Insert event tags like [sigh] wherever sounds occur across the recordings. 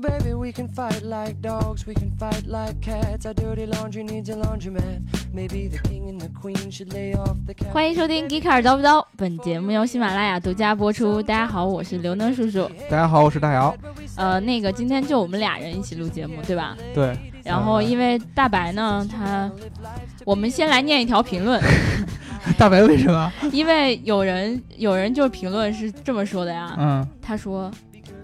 baby, we can fight like dogs, we can fight like cats. Our dirty laundry needs a laundromat. Maybe the king and the queen should lay off the cat. 欢迎收听《g 卡尔叨不叨》，本节目由喜马拉雅独家播出。大家好，我是刘能叔叔。大家好，我是大姚。呃，那个今天就我们俩人一起录节目，对吧？对。然后因为大白呢，他，我们先来念一条评论。大白为什么？因为有人有人就评论是这么说的呀。嗯。他说。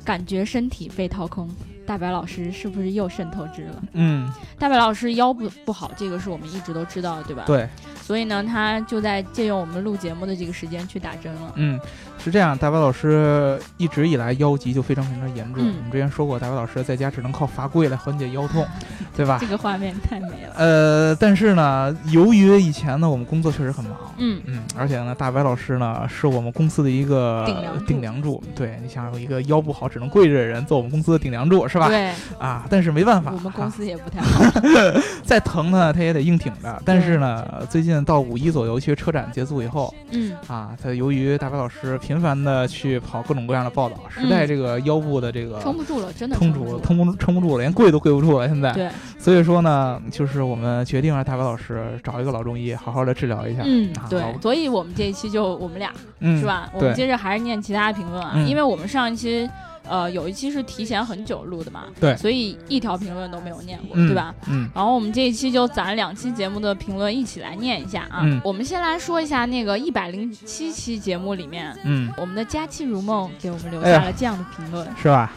感觉身体被掏空，大白老师是不是又肾透支了？嗯，大白老师腰不不好，这个是我们一直都知道的，对吧？对。所以呢，他就在借用我们录节目的这个时间去打针了。嗯，是这样，大白老师一直以来腰疾就非常非常严重。我们之前说过，大白老师在家只能靠罚跪来缓解腰痛，[laughs] 对吧？这个画面太美了。呃，但是呢，由于以前呢，我们工作确实很忙，嗯嗯，而且呢，大白老师呢是我们公司的一个顶梁柱。对你想有一个腰不好只能跪着的人做我们公司的顶梁柱，是吧？对。啊，但是没办法，我们公司也不太好。[laughs] 再疼呢，他也得硬挺着。但是呢，最近到五一左右。尤其实车展结束以后，嗯啊，他由于大白老师频繁的去跑各种各样的报道，实在这个腰部的这个撑不住了，真的撑不住，撑不撑不住了，连跪都跪不住了。现在，对，所以说呢，就是我们决定让大白老师找一个老中医，好好的治疗一下。嗯，对，所以我们这一期就我们俩，是吧？我们接着还是念其他评论啊，因为我们上一期。呃，有一期是提前很久录的嘛，对，所以一条评论都没有念过，对吧？嗯。然后我们这一期就攒两期节目的评论一起来念一下啊。嗯。我们先来说一下那个一百零七期节目里面，嗯，我们的佳期如梦给我们留下了这样的评论，是吧？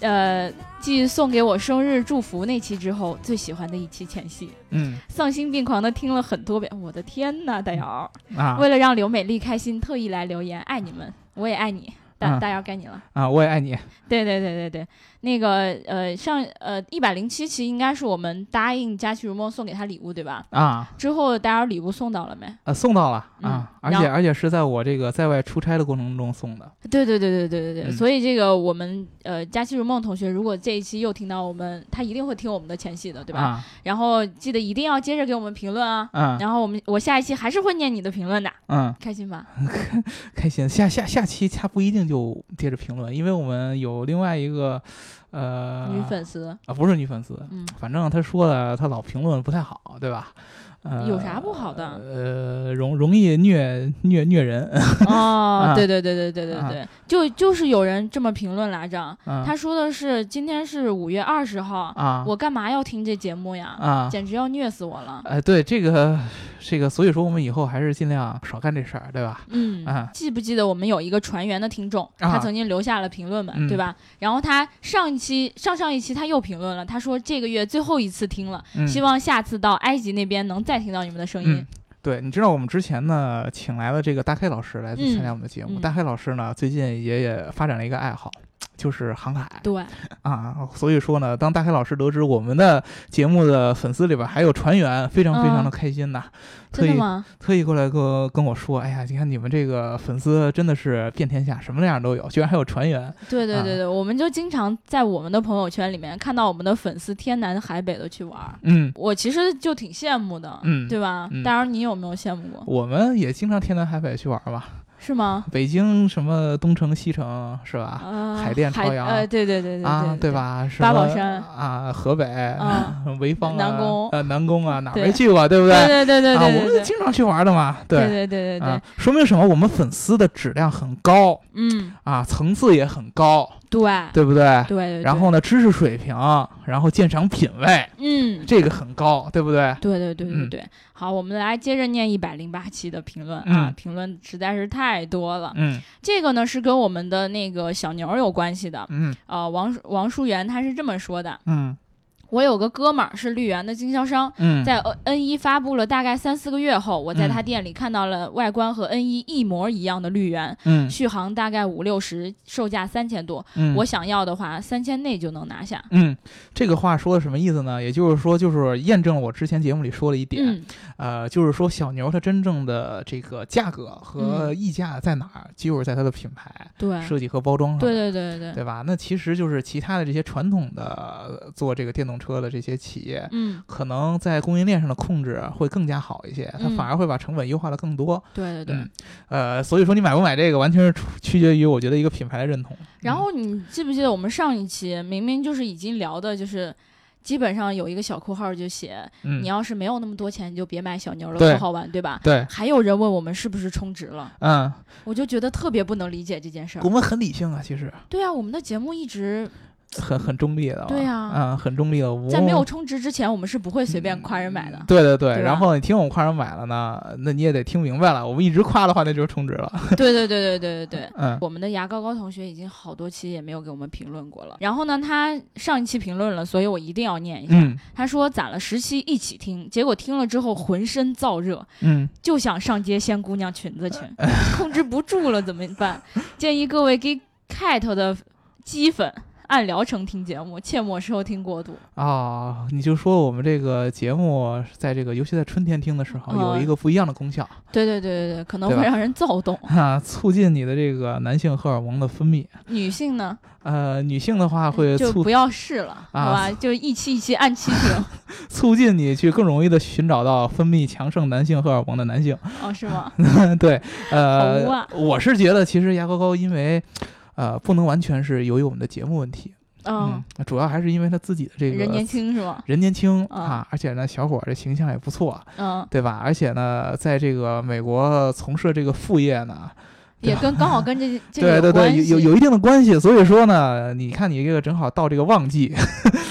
呃，继送给我生日祝福那期之后，最喜欢的一期前戏，嗯，丧心病狂的听了很多遍，我的天呐，大姚啊！为了让刘美丽开心，特意来留言，爱你们，我也爱你。大大姚该你了啊！我也爱你。对对对对对，那个呃，上呃一百零七期应该是我们答应佳期如梦送给他礼物，对吧？啊，之后大家礼物送到了没？呃，送到了啊，而且而且是在我这个在外出差的过程中送的。对对对对对对对，所以这个我们呃佳期如梦同学，如果这一期又听到我们，他一定会听我们的前戏的，对吧？然后记得一定要接着给我们评论啊。嗯。然后我们我下一期还是会念你的评论的。嗯。开心吧？[laughs] 开心。下下下期他不一定就接着评论，因为我们有另外一个。呃，女粉丝啊，不是女粉丝，嗯，反正他说的，他老评论不太好，对吧？呃，有啥不好的？呃，容容易虐虐虐人。[laughs] 哦，对对对对对对对，就就是有人这么评论来着。他说的是今天是五月二十号啊，我干嘛要听这节目呀？啊，简直要虐死我了。哎，对这个这个，所以说我们以后还是尽量少干这事儿，对吧？嗯啊，记不记得我们有一个船员的听众，他曾经留下了评论嘛，对吧？然后他上一期、上上一期他又评论了，他说这个月最后一次听了，希望下次到埃及那边能再。再听到你们的声音，对，你知道我们之前呢，请来了这个大黑老师来参加我们的节目。大黑老师呢，最近也也发展了一个爱好。就是航海，对啊，所以说呢，当大黑老师得知我们的节目的粉丝里边还有船员，非常非常的开心呐，特意特意过来跟跟我说，哎呀，你看你们这个粉丝真的是遍天下，什么样都有，居然还有船员。对对对对，我们就经常在我们的朋友圈里面看到我们的粉丝天南海北的去玩，嗯，我其实就挺羡慕的，嗯，对吧？当然，你有没有羡慕过？我们也经常天南海北去玩吧。是吗？北京什么东城西城是吧？海淀朝阳，呃，对对对对啊，对吧？八宝山啊，河北啊，[laughs] 潍坊、南宫呃，南宫啊，哪没去过？对不对？对对对对对，我们经常去玩的嘛。对对对对对，说明什么？我们粉丝的质量很高，嗯啊，层次也很高。对，对不对？对，然后呢，知识水平，然后鉴赏品味，嗯，这个很高，对不对？对对对对对。好，我们来接着念一百零八期的评论啊，评论实在是太多了。嗯，这个呢是跟我们的那个小牛有关系的。嗯，呃，王王淑媛他是这么说的。嗯。我有个哥们儿是绿源的经销商，在 N 一发布了大概三四个月后，我在他店里看到了外观和 N 一一模一样的绿源，续航大概五六十，售价三千多。我想要的话，三千内就能拿下。嗯，这个话说的什么意思呢？也就是说，就是验证了我之前节目里说的一点，呃，就是说小牛它真正的这个价格和溢价在哪儿，就是在它的品牌、对设计和包装上。对对对对，对吧？那其实就是其他的这些传统的做这个电动。动车的这些企业，嗯，可能在供应链上的控制会更加好一些，它反而会把成本优化的更多。对对对，呃，所以说你买不买这个，完全是取决于我觉得一个品牌的认同。然后你记不记得我们上一期明明就是已经聊的，就是。基本上有一个小括号就写，你要是没有那么多钱，你就别买小牛了，不好玩，对吧？对。还有人问我们是不是充值了？嗯，我就觉得特别不能理解这件事儿。我们很理性啊，其实。对啊，我们的节目一直。很很中立的，对呀，嗯，很中立的。在没有充值之前，我们是不会随便夸人买的。对对对，然后你听我们夸人买了呢，那你也得听明白了。我们一直夸的话，那就是充值了。[laughs] 对对对对对对对，嗯，我们的牙膏膏同学已经好多期也没有给我们评论过了。然后呢，他上一期评论了，所以我一定要念一下。他说攒了十期一起听，结果听了之后浑身燥热，嗯，就想上街掀姑娘裙子去，控制不住了怎么办？[laughs] 建议各位给 cat 的鸡粉。按疗程听节目，切莫收听过度啊！你就说我们这个节目，在这个尤其在春天听的时候，有一个不一样的功效。对对对对对，可能会让人躁动 [laughs] 啊，促进你的这个男性荷尔蒙的分泌。女性呢？呃，女性的话会就不要试了，好吧？就一期一期按期听，[laughs] 促进你去更容易的寻找到分泌强盛男性荷尔蒙的男性。哦，是吗？[laughs] 对，呃，我是觉得其实牙膏膏因为。呃，不能完全是由于我们的节目问题，嗯，主要还是因为他自己的这个人年轻是吧？[laughs] 人年轻啊，而且呢，小伙儿这形象也不错，嗯，对吧？而且呢，在这个美国从事这个副业呢。也跟刚好跟这 [laughs] 这对对对有有有一定的关系，所以说呢，你看你这个正好到这个旺季，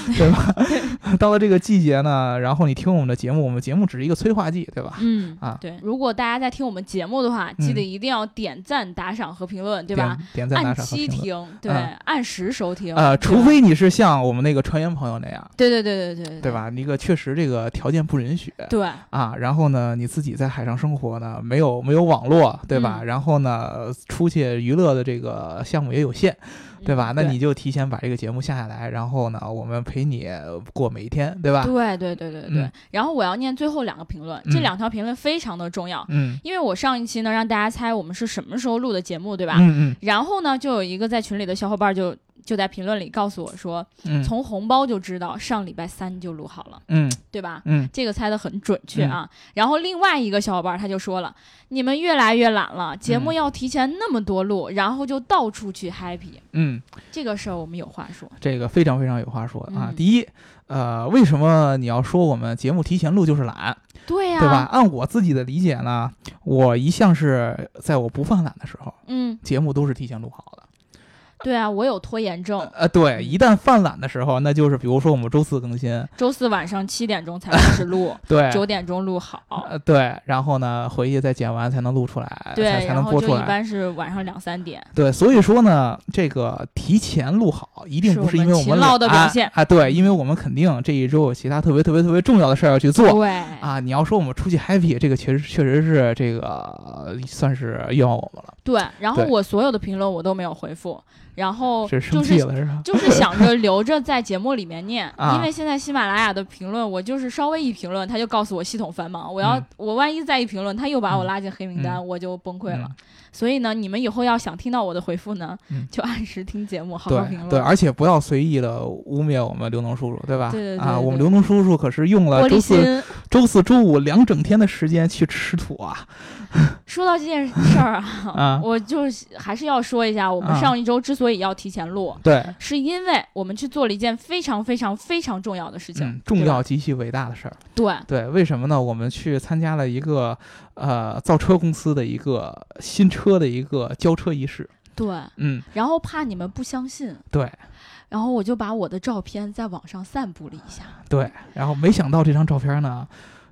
[laughs] 对吧？[laughs] 到了这个季节呢，然后你听我们的节目，我们节目只是一个催化剂，对吧？嗯啊，对。如果大家在听我们节目的话，记得一定要点赞、打赏和评论，对吧？点赞、打赏按期听，对，按时收听。呃，除非你是像我们那个船员朋友那样，对对对对对，对吧？那个确实这个条件不允许，对啊。然后呢，你自己在海上生活呢，没有没有网络，对吧？然后呢，出去。娱乐的这个项目也有限，对吧？那你就提前把这个节目下下来，然后呢，我们陪你过每一天，对吧？对对对对对。然后我要念最后两个评论，这两条评论非常的重要，嗯，因为我上一期呢让大家猜我们是什么时候录的节目，对吧？嗯嗯。然后呢，就有一个在群里的小伙伴就。就在评论里告诉我说，从红包就知道上礼拜三就录好了，嗯，对吧？嗯，这个猜的很准确啊。然后另外一个小伙伴他就说了，你们越来越懒了，节目要提前那么多录，然后就到处去 happy，嗯，这个事儿我们有话说，这个非常非常有话说啊。第一，呃，为什么你要说我们节目提前录就是懒？对呀，对吧？按我自己的理解呢，我一向是在我不犯懒的时候，嗯，节目都是提前录好的。对啊，我有拖延症。呃，对，一旦犯懒的时候，那就是比如说我们周四更新，周四晚上七点钟才开始录，[laughs] 对，九点钟录好。呃，对，然后呢，回去再剪完才能录出来，对，才能播出来。一般是晚上两三点。对，所以说呢，这个提前录好，一定不是因为我们勤劳的表现啊。对，因为我们肯定这一周有其他特别特别特别重要的事儿要去做。对啊，你要说我们出去 happy，这个确实确实是这个算是冤枉我们了。对，然后我所有的评论我都没有回复。然后就是就是 [laughs] 想着留着在节目里面念，因为现在喜马拉雅的评论，我就是稍微一评论，他就告诉我系统繁忙，我要我万一再一评论，他又把我拉进黑名单，我就崩溃了。所以呢，你们以后要想听到我的回复呢，就按时听节目，好好评论。对，而且不要随意的污蔑我们刘能叔叔，对吧？对对对。啊，我们刘能叔叔可是用了周四、周四周五两整天的时间去吃土啊。[laughs] 说到这件事儿啊，[laughs] 我就还是要说一下，我们上一周之所以要提前录，对，是因为我们去做了一件非常非常非常重要的事情，重要极其伟大的事儿。对对，为什么呢？我们去参加了一个呃造车公司的一个新车的一个交车仪式。对，嗯，然后怕你们不相信，对，然后我就把我的照片在网上散布了一下。对，然后没想到这张照片呢。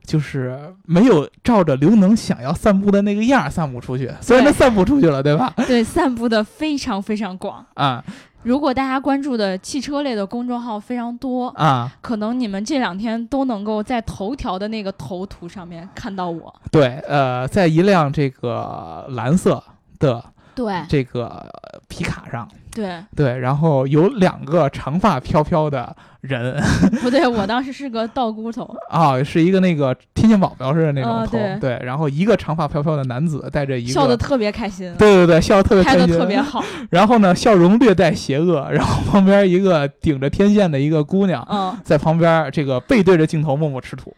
就是没有照着刘能想要散布的那个样散布出去，虽然他散布出去了，对吧？对，散布的非常非常广啊！如果大家关注的汽车类的公众号非常多啊，可能你们这两天都能够在头条的那个头图上面看到我。对，呃，在一辆这个蓝色的对这个皮卡上。对对，然后有两个长发飘飘的人，[laughs] 不对，我当时是个道姑头 [laughs] 啊，是一个那个天线宝宝似的那种头，对，然后一个长发飘飘的男子带着一个笑的特别开心，对对对，笑的特别开心，拍的特别好，然后呢，笑容略带邪恶，然后旁边一个顶着天线的一个姑娘，嗯，在旁边这个背对着镜头默默吃土。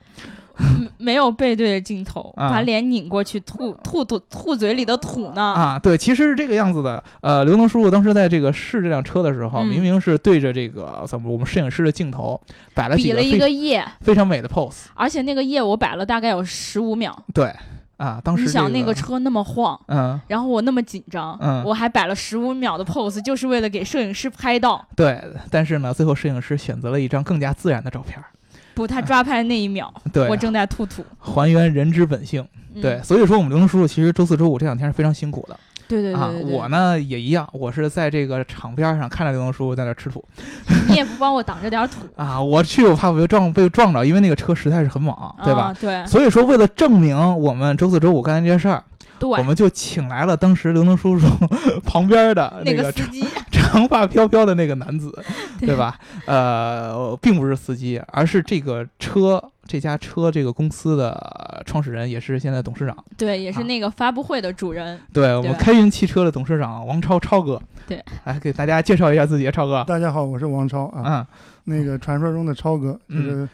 没有背对着镜头，把脸拧过去吐吐吐吐嘴里的土呢？啊，对，其实是这个样子的。呃，刘能叔叔当时在这个试这辆车的时候，明明是对着这个怎么我们摄影师的镜头摆了比了一个耶，非常美的 pose。而且那个耶我摆了大概有十五秒。对，啊，当时你想那个车那么晃，嗯，然后我那么紧张，嗯，我还摆了十五秒的 pose，就是为了给摄影师拍到。对，但是呢，最后摄影师选择了一张更加自然的照片。不，他抓拍那一秒，[laughs] 对我正在吐吐，还原人之本性。对，所以说我们刘能叔叔其实周四周五这两天是非常辛苦的。对对对，我呢也一样，我是在这个场边上看着刘能叔叔在那吃土。你也不帮我挡着点土 [laughs] 啊？我去，我怕我被撞被撞着，因为那个车实在是很猛，对吧？对。所以说，为了证明我们周四周五干的这件事儿。我们就请来了当时刘能叔叔 [laughs] 旁边的那个司机，长发飘飘的那个男子，[laughs] 对吧？呃，并不是司机，而是这个车这家车这个公司的创始人，也是现在董事长。对，也是那个发布会的主人。对我们开云汽车的董事长王超超哥。对，来给大家介绍一下自己，超哥。大家好，我是王超啊。嗯，那个传说中的超哥，就是。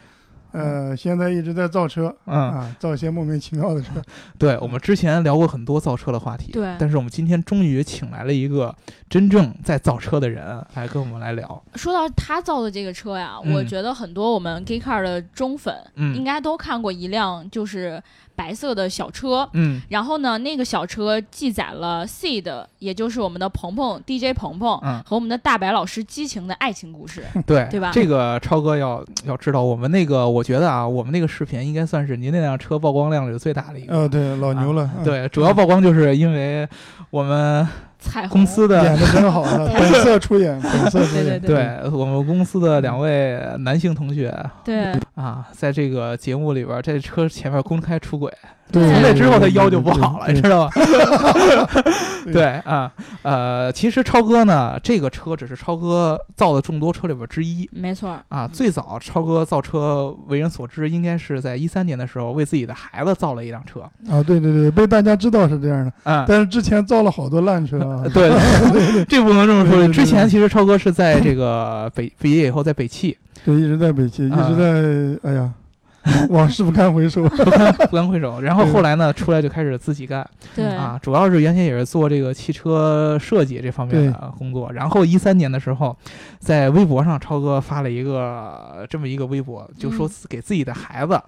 呃，现在一直在造车，嗯啊，造一些莫名其妙的车。[laughs] 对，我们之前聊过很多造车的话题，对。但是我们今天终于请来了一个真正在造车的人来跟我们来聊。说到他造的这个车呀，我觉得很多我们 G Car 的忠粉应该都看过一辆，就是。白色的小车，嗯，然后呢，那个小车记载了 C 的，也就是我们的鹏鹏 DJ 鹏鹏，嗯，和我们的大白老师激情的爱情故事，[laughs] 对对吧？这个超哥要要知道，我们那个，我觉得啊，我们那个视频应该算是您那辆车曝光量里最大的一个，呃，对，老牛了，对，主要曝光就是因为我们。公司的演的真好，[laughs] 本色出演，本色出演。对我们公司的两位男性同学，对啊，在这个节目里边，在车前面公开出轨。从那之后，他腰就不好了，你知道吗？[laughs] 对啊，呃，其实超哥呢，这个车只是超哥造的众多车里边之一，没错啊。最早超哥造车为人所知，应该是在一三年的时候，为自己的孩子造了一辆车啊。对对对，被大家知道是这样的啊。但是之前造了好多烂车啊。对，[laughs] 这不能这么说。之前其实超哥是在这个北 [laughs] 毕业以后在北汽，对，一直在北汽，一直在，哎呀。往事不堪回首，不堪不堪回首。然后后来呢，出来就开始自己干，对啊，主要是原先也是做这个汽车设计这方面的工作。然后一三年的时候，在微博上，超哥发了一个这么一个微博，就说给自己的孩子。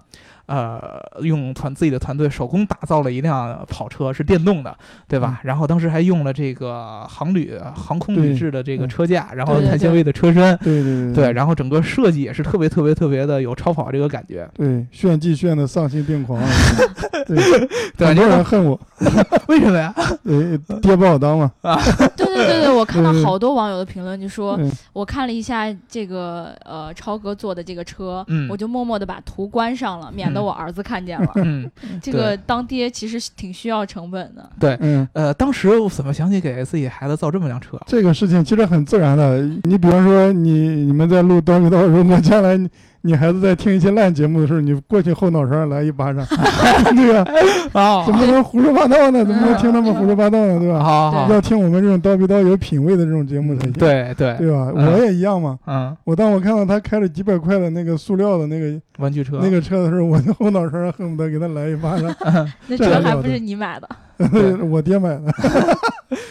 呃，用团自己的团队手工打造了一辆跑车，是电动的，对吧？然后当时还用了这个航旅航空铝制的这个车架，然后碳纤维的车身，对对对，然后整个设计也是特别特别特别的有超跑这个感觉。对，炫技炫的丧心病狂。[laughs] 对，很多人恨我，[laughs] 为什么呀？[laughs] 对，爹不好当嘛。啊，对对对对，我看到好多网友的评论，就说我看了一下这个呃超哥坐的这个车，我就默默的把图关上了，免。得我儿子看见了，[laughs] 嗯，这个当爹其实挺需要成本的。对，嗯，呃，当时我怎么想起给自己孩子造这么辆车？这个事情其实很自然的。你比方说，你你们在录叨逼叨，如果将来。你孩子在听一些烂节目的时候，你过去后脑勺来一巴掌，[laughs] [laughs] 对吧？啊，怎么能胡说八道呢？怎么能听他们胡说八道呢？对吧？好，要听我们这种叨逼叨有品位的这种节目才行。对对，对吧？我也一样嘛。嗯，我当我看到他开了几百块的那个塑料的那个玩具车，那个车的时候，我的后脑勺上恨不得给他来一巴掌。[laughs] 那车还不是你买的？我爹买的，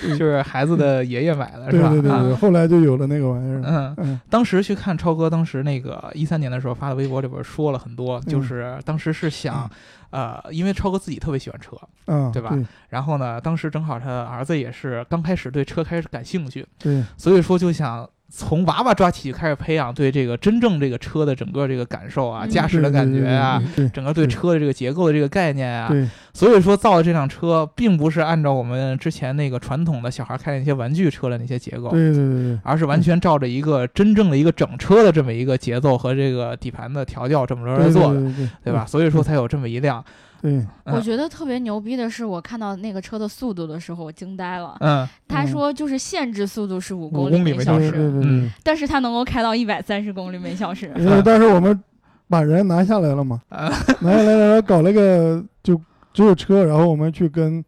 [laughs] 就是孩子的爷爷买的，是吧？对对对，后来就有了那个玩意儿。嗯嗯，当时去看超哥，当时那个一三年的时候发的微博里边说了很多，就是当时是想，呃，因为超哥自己特别喜欢车，嗯，对吧？然后呢，当时正好他儿子也是刚开始对车开始感兴趣，对，所以说就想。从娃娃抓起就开始培养对这个真正这个车的整个这个感受啊，驾驶的感觉啊，整个对车的这个结构的这个概念啊，所以说造的这辆车并不是按照我们之前那个传统的小孩开的那些玩具车的那些结构，对对对，而是完全照着一个真正的一个整车的这么一个节奏和这个底盘的调教这么着来做的，对吧？所以说才有这么一辆。对，我觉得特别牛逼的是，我看到那个车的速度的时候，我惊呆了。嗯，他说就是限制速度是五公里每小时，对对对，但是他能够开到一百三十公里每小时。因为当时我们把人拿下来了嘛，拿下来然后搞了个就只有车，然后我们去跟。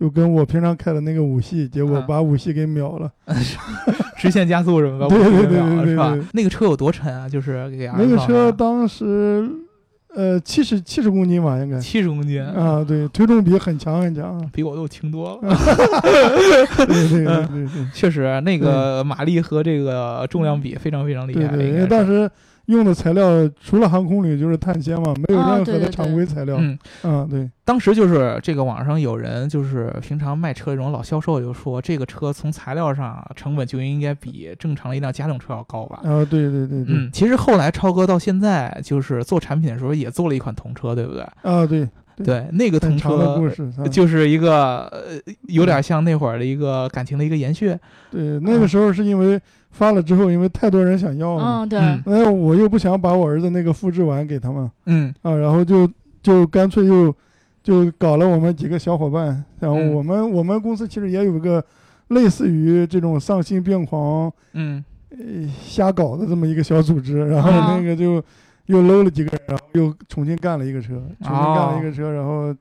就跟我平常开的那个五系，结果把五系给秒了，[laughs] 直线加速什么的，对对对是吧？那个车有多沉啊？就是那个车当时，呃，七十七十公斤吧，应该七十公斤啊，对，推重比很强很强，比我都轻多了。[laughs] 对对对对，确实那个马力和这个重量比非常非常厉害，因为当时。用的材料除了航空铝就是碳纤嘛，没有任何的常规材料。嗯嗯，对。当时就是这个网上有人就是平常卖车这种老销售就说，这个车从材料上成本就应该比正常的一辆家用车要高吧？啊，对对对对。嗯，其实后来超哥到现在就是做产品的时候也做了一款童车，对不对？啊，对对，那个童车就是一个有点像那会儿的一个感情的一个延续。对，那个时候是因为。发了之后，因为太多人想要了，嗯，对，那我又不想把我儿子那个复制完给他们，嗯，啊，然后就就干脆又就搞了我们几个小伙伴，然后我们我们公司其实也有个类似于这种丧心病狂，嗯，呃，瞎搞的这么一个小组织，然后那个就又搂了几个人，然后又重新干了一个车，重新干了一个车，然后。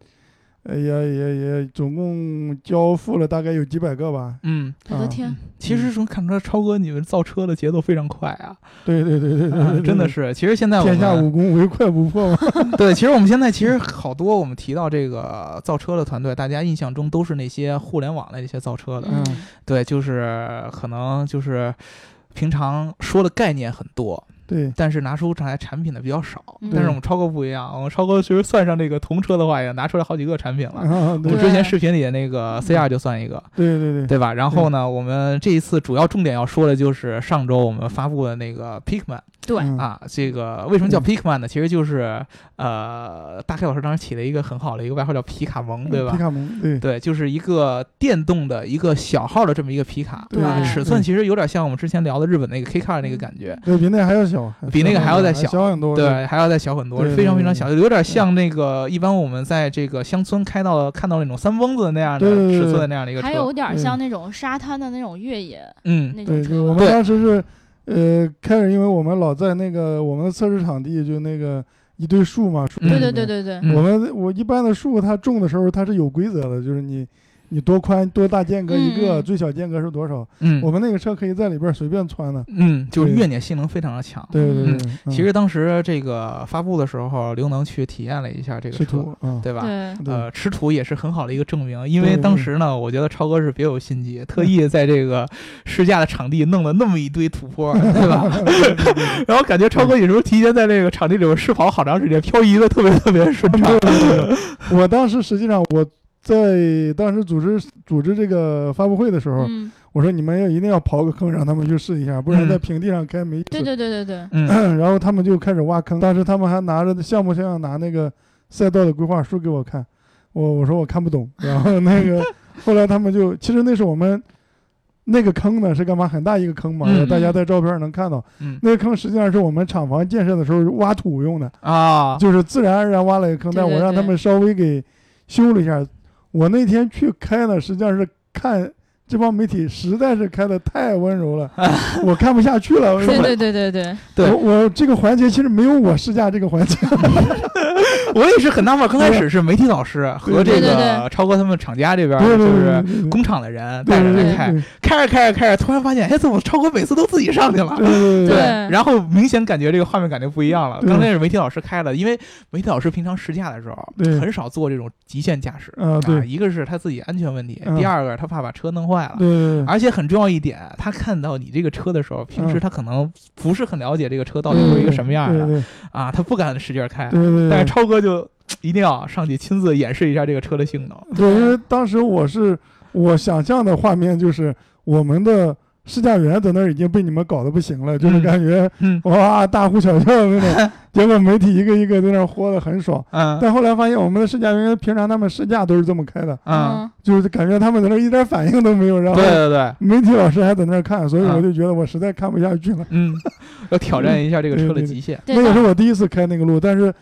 呃，也也也，总共交付了大概有几百个吧。嗯，我的天！其实从看出来，超哥你们造车的节奏非常快啊。对对对对对，真的是。其实现在天下武功唯快不破嘛。[laughs] 对，其实我们现在其实好多我们提到这个造车的团队，大家印象中都是那些互联网的那些造车的。嗯。对，就是可能就是平常说的概念很多。对，但是拿出来产品的比较少。但是我们超哥不一样，我们超哥其实算上这个童车的话，也拿出来好几个产品了。[laughs] 我们之前视频里的那个 C R 就算一个，对对对，对吧？然后呢，我们这一次主要重点要说的就是上周我们发布的那个 Pickman。对啊，这个为什么叫 Pickman 呢？其实就是呃，大开老师当时起了一个很好的一个外号叫皮卡蒙，对吧？皮卡蒙，对对，就是一个电动的一个小号的这么一个皮卡，对吧？尺寸其实有点像我们之前聊的日本那个 K Car 那个感觉，对比那还要小，比那个还要再小，小很多，对，还要再小很多，非常非常小，有点像那个一般我们在这个乡村开到看到那种三蹦子那样的尺寸的那样的一个车，还有点像那种沙滩的那种越野，嗯，那种车。我们当时是。呃，开始，因为我们老在那个我们的测试场地，就那个一堆树嘛，树。对对对对对。我们我一般的树，它种的时候它是有规则的，就是你。你多宽多大间隔一个，最小间隔是多少？嗯，我们那个车可以在里边随便穿的。嗯，就是越野性能非常的强。对对对。其实当时这个发布的时候，刘能去体验了一下这个车，对吧？对。呃，吃土也是很好的一个证明，因为当时呢，我觉得超哥是别有心机，特意在这个试驾的场地弄了那么一堆土坡，[laughs] 对吧？[laughs] 然后感觉超哥有时候提前在这个场地里边试跑好长时间，漂移的特别特别顺畅。我当时实际上我。在当时组织组织这个发布会的时候，我说你们要一定要刨个坑让他们去试一下，不然在平地上开没意思。对对对对对。嗯。[clears throat] 然后他们就开始挖坑，当时他们还拿着项目像拿那个赛道的规划书给我看，我我说我看不懂。然后那个 [laughs] 后来他们就，其实那是我们那个坑呢是干嘛？很大一个坑嘛，大家在照片上能看到。嗯。那个坑实际上是我们厂房建设的时候挖土用的啊，就是自然而然挖了一个坑，但我让他们稍微给修了一下。我那天去开呢，实际上是看这帮媒体实在是开的太温柔了，[laughs] 我看不下去了。对对对对对，对我这个环节其实没有我试驾这个环节。[laughs] 我也是很纳闷，刚开始是媒体老师和这个超哥他们厂家这边就是工厂的人带着来开，开着开着开着，突然发现，哎，怎么超哥每次都自己上去了？对，然后明显感觉这个画面感觉不一样了。刚开始媒体老师开的，因为媒体老师平常试驾的时候很少做这种极限驾驶啊，一个是他自己安全问题，第二个他怕把车弄坏了，对，而且很重要一点，他看到你这个车的时候，平时他可能不是很了解这个车到底是一个什么样的啊，他不敢使劲开，但是超哥。就一定要上去亲自演示一下这个车的性能。对，因为当时我是我想象的画面就是我们的试驾员在那儿已经被你们搞得不行了，就是感觉哇大呼小叫的那种。[laughs] 结果媒体一个一个在那儿豁得很爽。嗯。但后来发现我们的试驾员平常他们试驾都是这么开的。嗯。就是感觉他们在那儿一点反应都没有。然后对对对，媒体老师还在那儿看，所以我就觉得我实在看不下去了。嗯。要挑战一下这个车的极限。那也是我第一次开那个路，但是。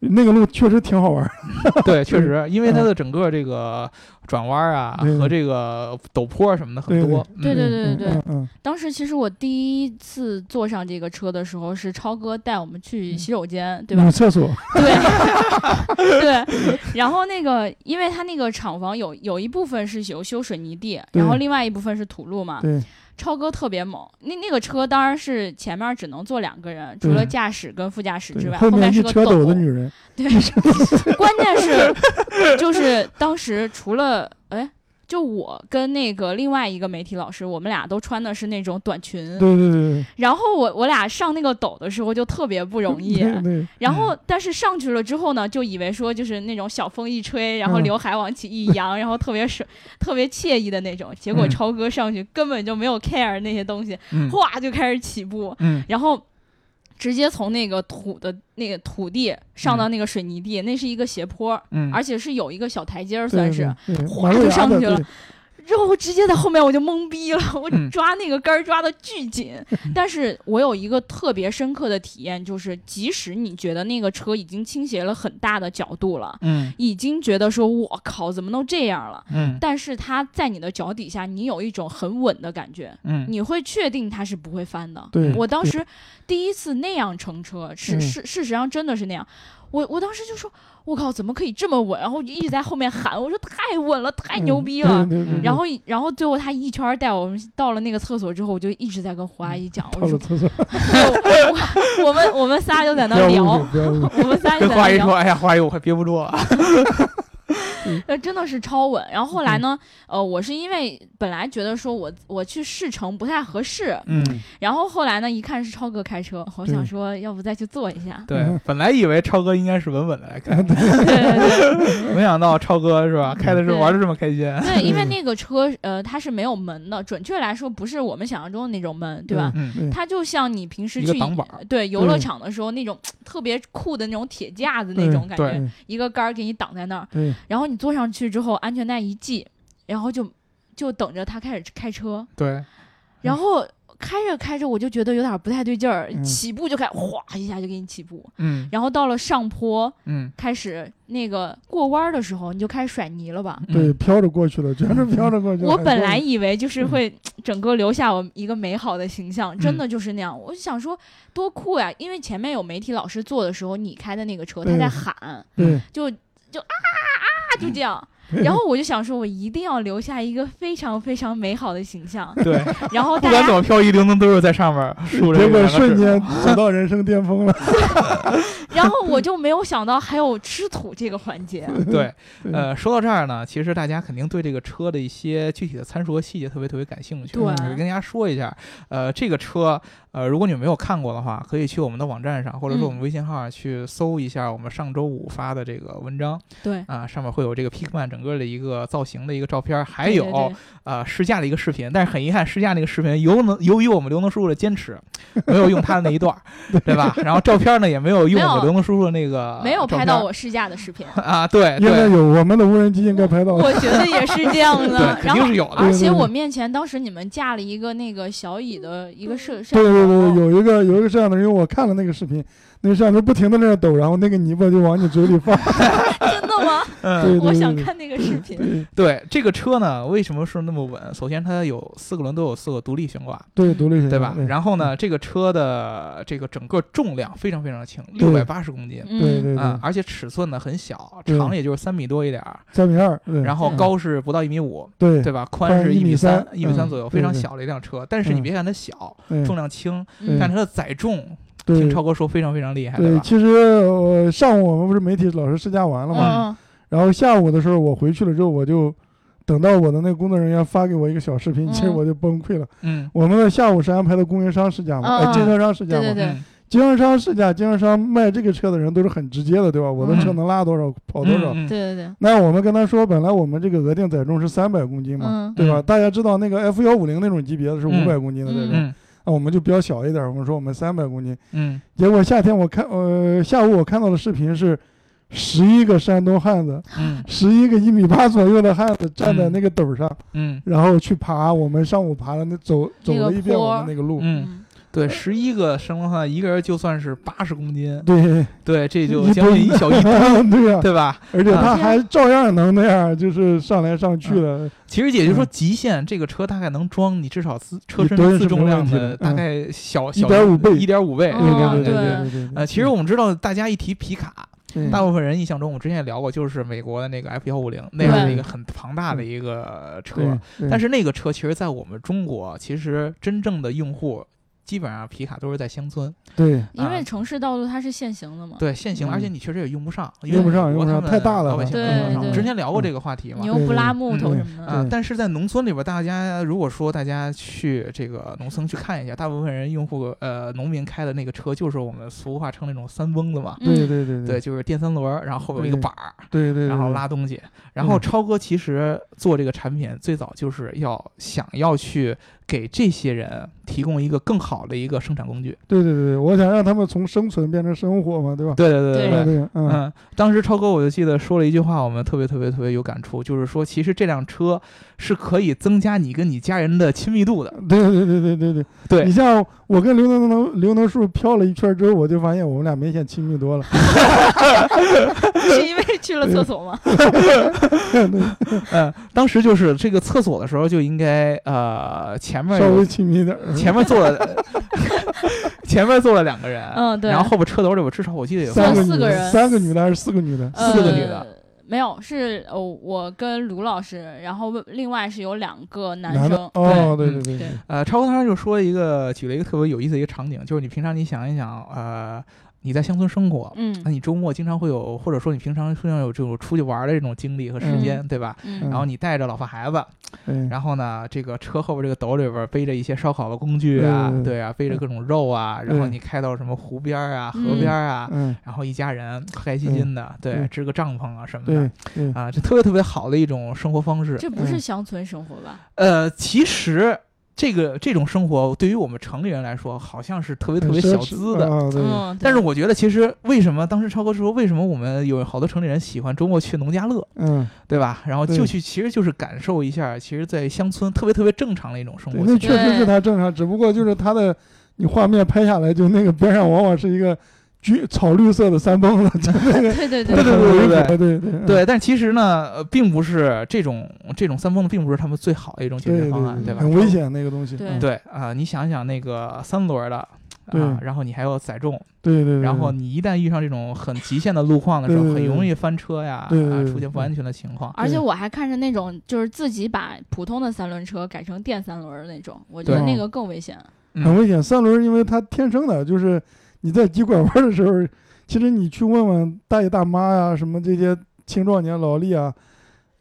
那个路确实挺好玩。[laughs] 对，确实，因为它的整个这个转弯啊和这个陡坡什么的很多。对对对对对。嗯。当时其实我第一次坐上这个车的时候，是超哥带我们去洗手间，对吧？厕所。[laughs] 对。对。然后那个，因为它那个厂房有有一部分是有修水泥地，然后另外一部分是土路嘛。对。超哥特别猛，那那个车当然是前面只能坐两个人，除了驾驶跟副驾驶之外，后面是个车斗的女人。对，[laughs] 关键是就是当时 [laughs] 除了哎。就我跟那个另外一个媒体老师，我们俩都穿的是那种短裙。对对对。然后我我俩上那个陡的时候就特别不容易。[laughs] 对。然后但是上去了之后呢，就以为说就是那种小风一吹，然后刘海往起一扬，然后特别爽、特别惬意的那种。结果超哥上去根本就没有 care 那些东西，哗就开始起步。嗯。然后。直接从那个土的那个土地上到那个水泥地，那是一个斜坡，嗯，而且是有一个小台阶儿，算是，哗就上去了。然后直接在后面我就懵逼了，[laughs] 我抓那个杆儿抓的巨紧。[laughs] 但是我有一个特别深刻的体验，就是即使你觉得那个车已经倾斜了很大的角度了，嗯，已经觉得说我靠怎么能这样了，嗯，但是它在你的脚底下，你有一种很稳的感觉，嗯，你会确定它是不会翻的。对，我当时第一次那样乘车，是事事实上真的是那样。我我当时就说，我靠，怎么可以这么稳？然后一直在后面喊，我说太稳了，太牛逼 [laughs] 了。然后然后最后他一圈带我们到了那个厕所之后，我就一直在跟胡阿姨讲，我说，我我们我们仨就在那聊，我们仨就在那聊。胡阿姨说，哎呀，胡阿姨，我快憋不住了。[laughs] 那真的是超稳。然后后来呢？呃，我是因为本来觉得说我我去试乘不太合适，嗯。然后后来呢，一看是超哥开车，我想说要不再去坐一下。对，本来以为超哥应该是稳稳的来开，对对对。没想到超哥是吧？开的是玩的这么开心。对，因为那个车呃，它是没有门的，准确来说不是我们想象中的那种门，对吧？嗯。它就像你平时去对游乐场的时候那种特别酷的那种铁架子那种感觉，一个杆儿给你挡在那儿。对。然后你。坐上去之后，安全带一系，然后就就等着他开始开车。对，然后开着开着，我就觉得有点不太对劲儿，起步就开，哗一下就给你起步。嗯。然后到了上坡，嗯，开始那个过弯的时候，你就开始甩泥了吧？对，飘着过去了，全是飘着过去。我本来以为就是会整个留下我一个美好的形象，真的就是那样。我就想说多酷呀！因为前面有媒体老师坐的时候，你开的那个车，他在喊，就就啊啊。就这样，[laughs] 然后我就想说，我一定要留下一个非常非常美好的形象。对，然后不管怎么漂移，灵灯都是在上面，结果瞬间走 [laughs] 到人生巅峰了。[laughs] 然后我就没有想到还有吃土这个环节。对，呃，说到这儿呢，其实大家肯定对这个车的一些具体的参数和细节特别特别感兴趣。对，跟大家说一下，呃，这个车。呃，如果你们没有看过的话，可以去我们的网站上，或者说我们微信号去搜一下我们上周五发的这个文章。对啊，上面会有这个 Pikman 整个的一个造型的一个照片，还有呃试驾的一个视频。但是很遗憾，试驾那个视频由能由于我们刘能叔叔的坚持，没有用他的那一段，[laughs] 对吧？然后照片呢也没有用我们刘能叔叔的那个，没有拍到我试驾的视频啊。对，应该有我们的无人机应该拍到。我觉得也是这样 [laughs] 的，肯定是有的。而且我面前当时你们架了一个那个小椅的一个摄摄对对对，有一个。有一个摄像头，因为我看了那个视频，那个摄像头不停的在那抖，然后那个泥巴就往你嘴里放。[laughs] 嗯，我想看那个视频。对。这个车呢，为什么是那么稳？首先它有四个轮都有四个独立悬挂，对独立悬挂对吧？然后呢，这个车的这个整个重量非常非常轻，六百八十公斤，对对啊，而且尺寸呢很小，长也就是三米多一点儿，三米二，然后高是不到一米五，对。对吧？宽是一米三，一米三左右，非常小的一辆车。但是你别看它小，重量轻，但它的载重。听超哥说非常非常厉害，对，其实上午我们不是媒体老师试驾完了嘛，然后下午的时候我回去了之后，我就等到我的那个工作人员发给我一个小视频，其实我就崩溃了。嗯，我们的下午是安排的供应商试驾嘛，经销商试驾嘛，对对对，经销商试驾，经销商卖这个车的人都是很直接的，对吧？我的车能拉多少，跑多少？对对对。那我们跟他说，本来我们这个额定载重是三百公斤嘛，对吧？大家知道那个 F 幺五零那种级别的是五百公斤的载重。那我们就比较小一点，我们说我们三百公斤。嗯。结果夏天我看，呃，下午我看到的视频是，十一个山东汉子，嗯，十一个一米八左右的汉子站在那个斗上，嗯，然后去爬我们上午爬的那走走了一遍我们那个路，嗯，对，十一个山东汉子，一个人就算是八十公斤。对对，这就将近一 [laughs] 小一 [laughs] 吨，对呀，对吧？而且他还照样能那样，就是上来上去的。其实也就是说，极限这个车大概能装你至少自车身自重量的大概小小一点五倍，一点五倍。对对对对对。呃，其实我们知道，大家一提皮卡。大部分人印象中，我之前也聊过，就是美国的那个 F 幺五零那样的一个很庞大的一个车，但是那个车其实，在我们中国，其实真正的用户。基本上皮卡都是在乡村，对，因为城市道路它是限行的嘛，对，限行，而且你确实也用不上，用不上，用不上，太大了，老百姓用不上。我之前聊过这个话题嘛，你又不拉木头什么的。啊。但是在农村里边，大家如果说大家去这个农村去看一下，大部分人用户呃农民开的那个车，就是我们俗话称那种三蹦子嘛，对对对对，就是电三轮，然后后边有一个板儿，对对，然后拉东西。然后超哥其实做这个产品最早就是要想要去。给这些人提供一个更好的一个生产工具。对对对，我想让他们从生存变成生活嘛，对吧？对对对对对。嗯，当时超哥我就记得说了一句话，我们特别特别特别有感触，就是说，其实这辆车是可以增加你跟你家人的亲密度的。对对对对对对。对你像我跟刘能能刘能树飘了一圈之后，我就发现我们俩明显亲密多了。[laughs] 是因为去了厕所吗？[laughs] 嗯，当时就是这个厕所的时候就应该呃前。前面稍微亲密点，前面坐了，[laughs] 前面坐了两个人，嗯，对，然后后边车头里边至少我记得有三个四个人，三个女的还是四个女的？四个女的，没有，是哦，我跟卢老师，然后另外是有两个男生，哦，对。对对，呃，超哥当时就说一个，举了一个特别有意思的一个场景，就是你平常你想一想，呃。你在乡村生活，嗯，那你周末经常会有，或者说你平常经常有这种出去玩的这种经历和时间，对吧？然后你带着老婆孩子，然后呢，这个车后边这个斗里边背着一些烧烤的工具啊，对啊，背着各种肉啊，然后你开到什么湖边啊、河边啊，然后一家人开开心心的，对，支个帐篷啊什么的，啊，这特别特别好的一种生活方式。这不是乡村生活吧？呃，其实。这个这种生活对于我们城里人来说，好像是特别特别小资的。嗯，但是我觉得，其实为什么当时超哥说，为什么我们有好多城里人喜欢周末去农家乐？嗯，对吧？然后就去，其实就是感受一下，其实，在乡村特别特别正常的一种生活。那确实是他正常，只不过就是他的，你画面拍下来，就那个边上往往是一个。橘草绿色的三蹦子，[laughs] 对对对对对对对对对对。但其实呢，并不是这种这种三蹦子，并不是他们最好的一种解决方案，对吧？很危险那个东西。对啊，你想想那个三轮的啊，然后你还要载重，对对。然后你一旦遇上这种很极限的路况的时候，很容易翻车呀，啊，出现不安全的情况。而且我还看着那种就是自己把普通的三轮车改成电三轮那种，我觉得那个更危险。很危险，三轮因为它天生的就是你在急拐弯的时候。其实你去问问大爷大妈呀，什么这些青壮年劳力啊，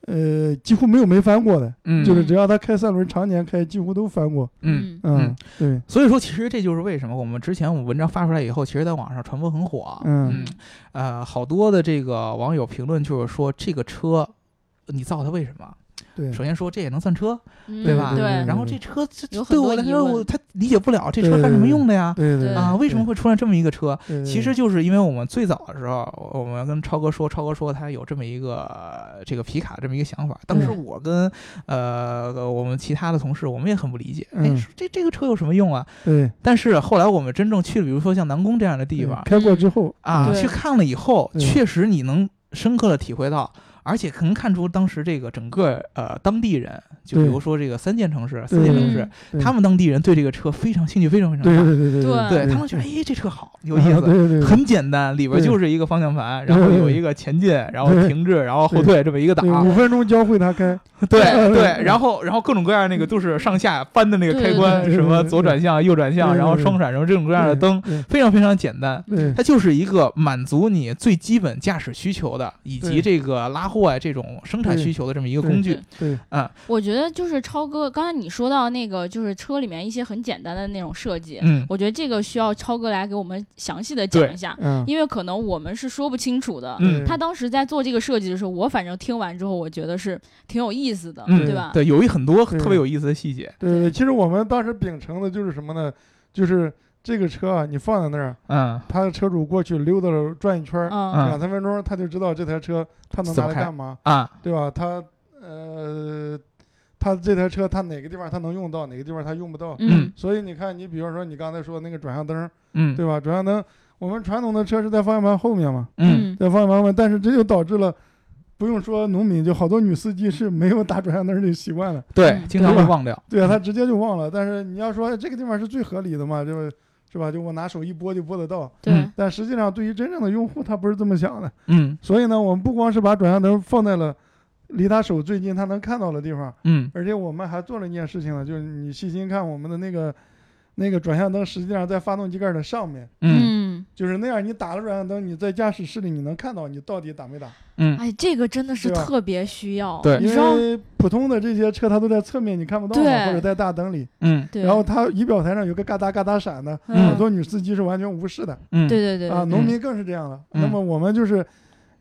呃，几乎没有没翻过的，嗯，就是只要他开三轮，常年开，几乎都翻过，嗯嗯，对，所以说其实这就是为什么我们之前我们文章发出来以后，其实在网上传播很火，嗯，呃，好多的这个网友评论就是说这个车，你造它为什么？对，首先说这也能算车，对吧？对。然后这车对我来说，我他理解不了这车干什么用的呀？对对。啊，为什么会出现这么一个车？其实就是因为我们最早的时候，我们跟超哥说，超哥说他有这么一个这个皮卡这么一个想法。当时我跟呃我们其他的同事，我们也很不理解，哎，这这个车有什么用啊？对。但是后来我们真正去了，比如说像南宫这样的地方，开过之后啊，去看了以后，确实你能深刻的体会到。而且能看出当时这个整个呃当地人，就比如说这个三线城市、四线城市，他们当地人对这个车非常兴趣，非常非常大。对对对对对，他们觉得哎这车好有意思，很简单，里边就是一个方向盘，然后有一个前进，然后停滞，然后后退这么一个档，五分钟教会他开。对 [laughs] 对，然后然后各种各样那个都是上下翻的那个开关，什么左转向、右转向，然后双闪，什么这种各样的灯，非常非常简单。它就是一个满足你最基本驾驶需求的，以及这个拉货啊这种生产需求的这么一个工具。对啊，我觉得就是超哥刚才你说到那个，就是车里面一些很简单的那种设计。嗯，我觉得这个需要超哥来给我们详细的讲一下，嗯因为可能我们是说不清楚的。嗯，他当时在做这个设计的时候，我反正听完之后，我觉得是挺有意思的，对吧？对，有一很多特别有意思的细节。对对，其实我们当时秉承的就是什么呢？就是这个车啊，你放在那儿，嗯，他的车主过去溜达了转一圈，嗯，两三分钟，他就知道这台车他能拿来干嘛啊？对吧？他呃，他这台车他哪个地方他能用到，哪个地方他用不到。嗯。所以你看，你比方说你刚才说那个转向灯，嗯，对吧？转向灯，我们传统的车是在方向盘后面嘛，嗯，在方向盘后面，但是这就导致了，不用说农民，就好多女司机是没有打转向灯的习惯的。对，经常会忘掉。对啊，他直接就忘了。但是你要说这个地方是最合理的嘛，就。是吧？就我拿手一拨就拨得到。对。但实际上，对于真正的用户，他不是这么想的。嗯。所以呢，我们不光是把转向灯放在了离他手最近、他能看到的地方。嗯。而且我们还做了一件事情呢，就是你细心看我们的那个那个转向灯，实际上在发动机盖的上面。嗯。就是那样，你打了转向灯，你在驾驶室里你能看到你到底打没打。嗯。哎，这个真的是特别需要。对。因为普通的这些车，它都在侧面，你看不到嘛，或者在大灯里。嗯。对然后它仪表台上有个嘎哒嘎哒闪的，很多女司机是完全无视的。嗯。对对对。啊，农民更是这样了。那么我们就是，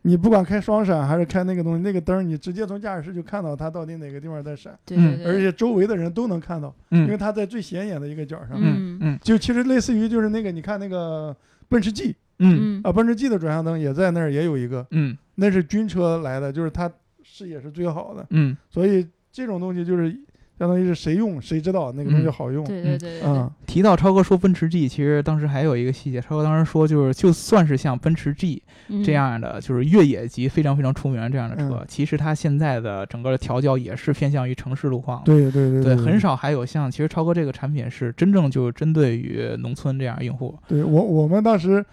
你不管开双闪还是开那个东西，那个灯你直接从驾驶室就看到它到底哪个地方在闪。对对对。而且周围的人都能看到，因为它在最显眼的一个角上。嗯嗯。就其实类似于就是那个，你看那个奔驰 G。嗯啊，奔驰 G 的转向灯也在那儿，也有一个。嗯，那是军车来的，就是它视野是最好的。嗯，所以这种东西就是相当于是谁用谁知道那个东西好用。对对对。嗯，提到超哥说奔驰 G，其实当时还有一个细节，超哥当时说就是就算是像奔驰 G 这样的，就是越野级非常非常出名这样的车，其实它现在的整个的调教也是偏向于城市路况。对对对。对，很少还有像其实超哥这个产品是真正就针对于农村这样用户。对我我们当时。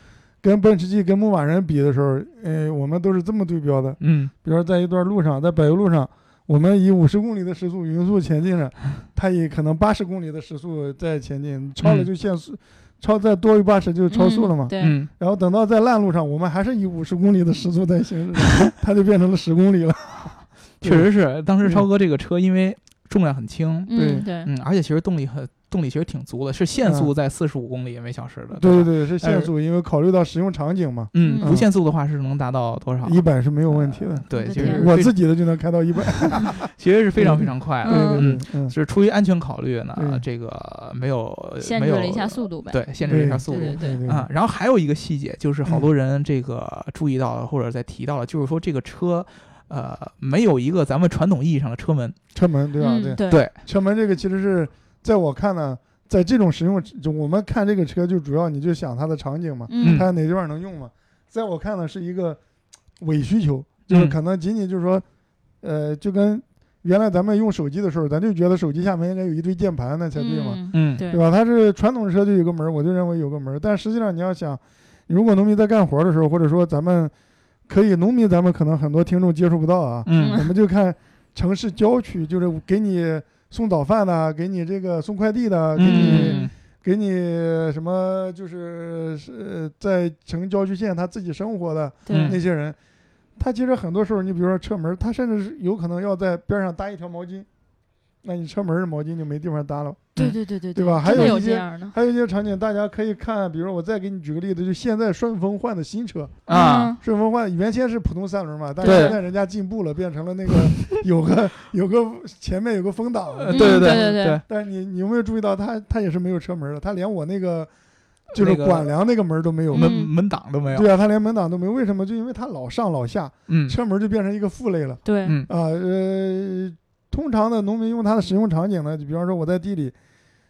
跟奔驰 G 跟牧马人比的时候，呃，我们都是这么对标的。嗯，比如说在一段路上，在柏油路上，我们以五十公里的时速匀速前进着，[laughs] 它以可能八十公里的时速在前进，超了就限速，超再多于八十就超速了嘛。对。然后等到在烂路上，我们还是以五十公里的时速在行驶，[laughs] 它就变成了十公里了。确实是，当时超哥这个车因为重量很轻，对对，嗯，而且其实动力很。动力其实挺足的，是限速在四十五公里每小时的。对对对，是限速，因为考虑到使用场景嘛。嗯，不限速的话是能达到多少？一百是没有问题的。对，其实我自己的就能开到一百 [laughs] [laughs] 其实是非常非常快的。嗯嗯，是出于安全考虑呢，这个没有限制了一下速度呗。对，限制了一下速度。对对啊，然后还有一个细节，就是好多人这个注意到了或者在提到了，就是说这个车，呃，没有一个咱们传统意义上的车门。车门对吧？对对，车门这个其实是在我看呢。在这种使用，就我们看这个车，就主要你就想它的场景嘛，它哪地方能用嘛？在我看呢，是一个伪需求，就是可能仅仅就是说，呃，就跟原来咱们用手机的时候，咱就觉得手机下面应该有一堆键盘，那才对嘛，嗯，对，对吧？它是传统车就有个门，我就认为有个门，但实际上你要想，如果农民在干活的时候，或者说咱们可以，农民咱们可能很多听众接触不到啊，嗯，我们就看城市郊区，就是给你。送早饭的，给你这个送快递的，给你给你什么，就是是在城郊区县他自己生活的那些人，他其实很多时候，你比如说车门，他甚至是有可能要在边上搭一条毛巾。那你车门的毛巾就没地方搭了，对对对对，对吧？还有一些还有一些场景，大家可以看，比如我再给你举个例子，就现在顺丰换的新车啊，顺丰换原先是普通三轮嘛，但是现在人家进步了，变成了那个 [laughs] 有个有个前面有个风挡，对对对对对。但是你你有没有注意到，它它也是没有车门的，它连我那个就是管梁那个门都没有，门门挡都没有。对啊，它连门挡都没有，为什么？就因为它老上老下，嗯，车门就变成一个负累了。对，啊呃。通常的农民用它的使用场景呢，就比方说我在地里，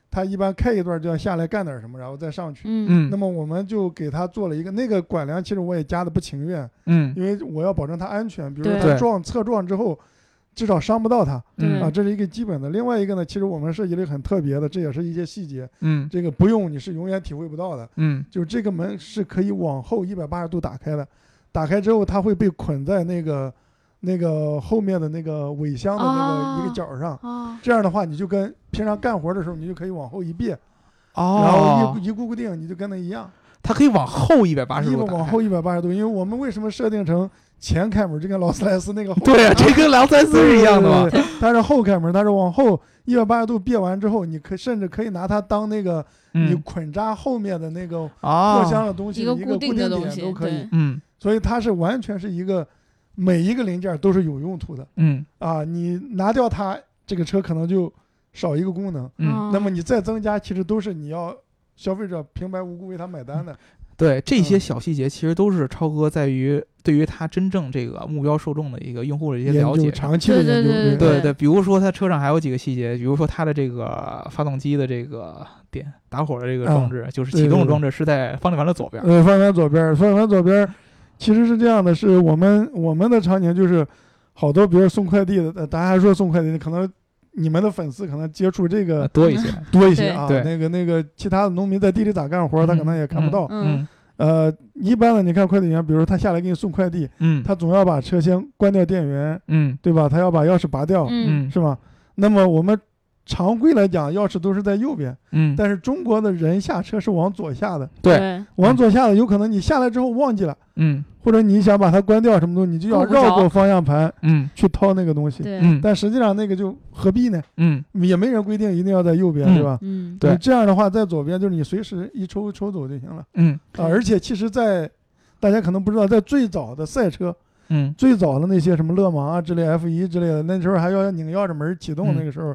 他一般开一段就要下来干点什么，然后再上去。嗯那么我们就给他做了一个那个管梁，其实我也加的不情愿。嗯。因为我要保证它安全，比如说它撞侧撞之后，至少伤不到它。嗯。啊，这是一个基本的。另外一个呢，其实我们设计的很特别的，这也是一些细节。嗯。这个不用你是永远体会不到的。嗯。就这个门是可以往后一百八十度打开的，打开之后它会被捆在那个。那个后面的那个尾箱的那个一个角上，这样的话你就跟平常干活的时候，你就可以往后一别，哦，然后一一固固定，你就跟那一样。它可以往后一百八十度往后一百八十度，因为我们为什么设定成前开门，就跟劳斯莱斯那个？[laughs] 对啊，这跟劳斯莱斯是一样的嘛。它是后开门，它是往后一百八十度别完之后，你可甚至可以拿它当那个你捆扎后面的那个货箱的东西一个固定点都可以。嗯，所以它是完全是一个。每一个零件都是有用途的，嗯。啊，你拿掉它，这个车可能就少一个功能，嗯，那么你再增加，其实都是你要消费者平白无故为它买单的，对这些小细节，其实都是超哥在于对于他真正这个目标受众的一个用户的一些了解，长期的研究。对。对对，比如说他车上还有几个细节，比如说他的这个发动机的这个点打火的这个装置，就是启动装置是在方向盘的左边。对，方向盘左边，方向盘左边其实是这样的，是我们我们的场景就是好多，比如送快递的，大家还说送快递，可能。你们的粉丝可能接触这个多一些，[laughs] 多一些啊。那个那个，其他的农民在地里咋干活，他可能也看不到。嗯。呃，一般的，你看快递员，比如他下来给你送快递，嗯，他总要把车先关掉电源，嗯，对吧？他要把钥匙拔掉，嗯，是吧？那么我们常规来讲，钥匙都是在右边，嗯，但是中国的人下车是往左下的，对，往左下的，有可能你下来之后忘记了，嗯。或者你想把它关掉什么东西，你就要绕过方向盘，嗯，去掏那个东西，对，但实际上那个就何必呢？嗯，也没人规定一定要在右边，对吧？嗯，对，这样的话在左边就是你随时一抽抽走就行了。嗯，啊，而且其实，在大家可能不知道，在最早的赛车，嗯，最早的那些什么勒芒啊之类、F 一之类的，那时候还要拧钥匙门启动，那个时候，